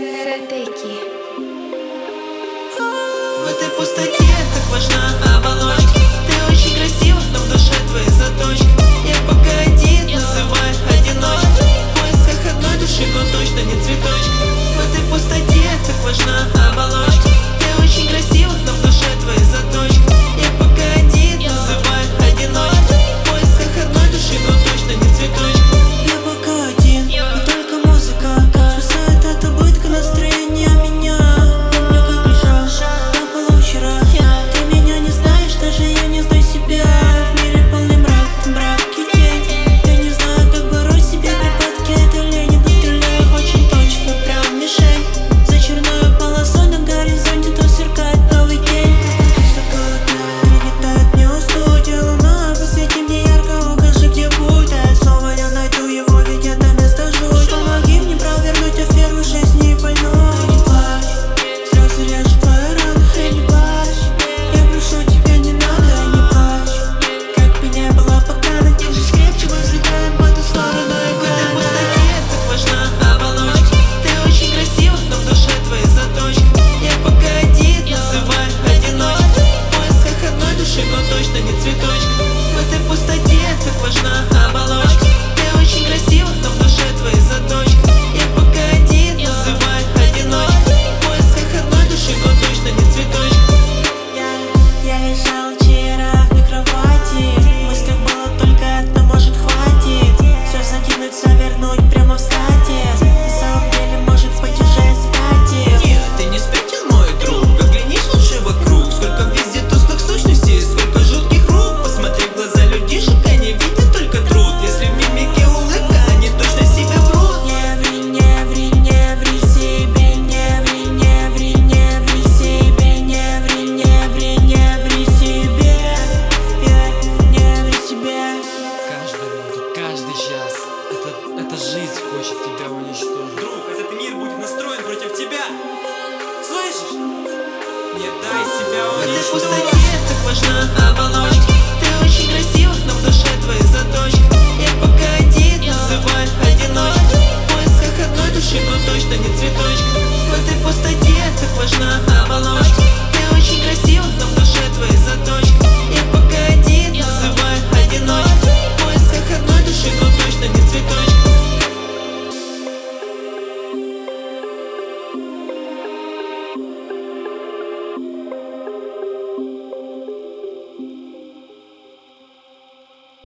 Ретеки. В этой пустоте так важна оболочка. wish Это, это жизнь хочет тебя уничтожить. Друг, этот мир будет настроен против тебя. Слышишь? Не дай себя уничтожить.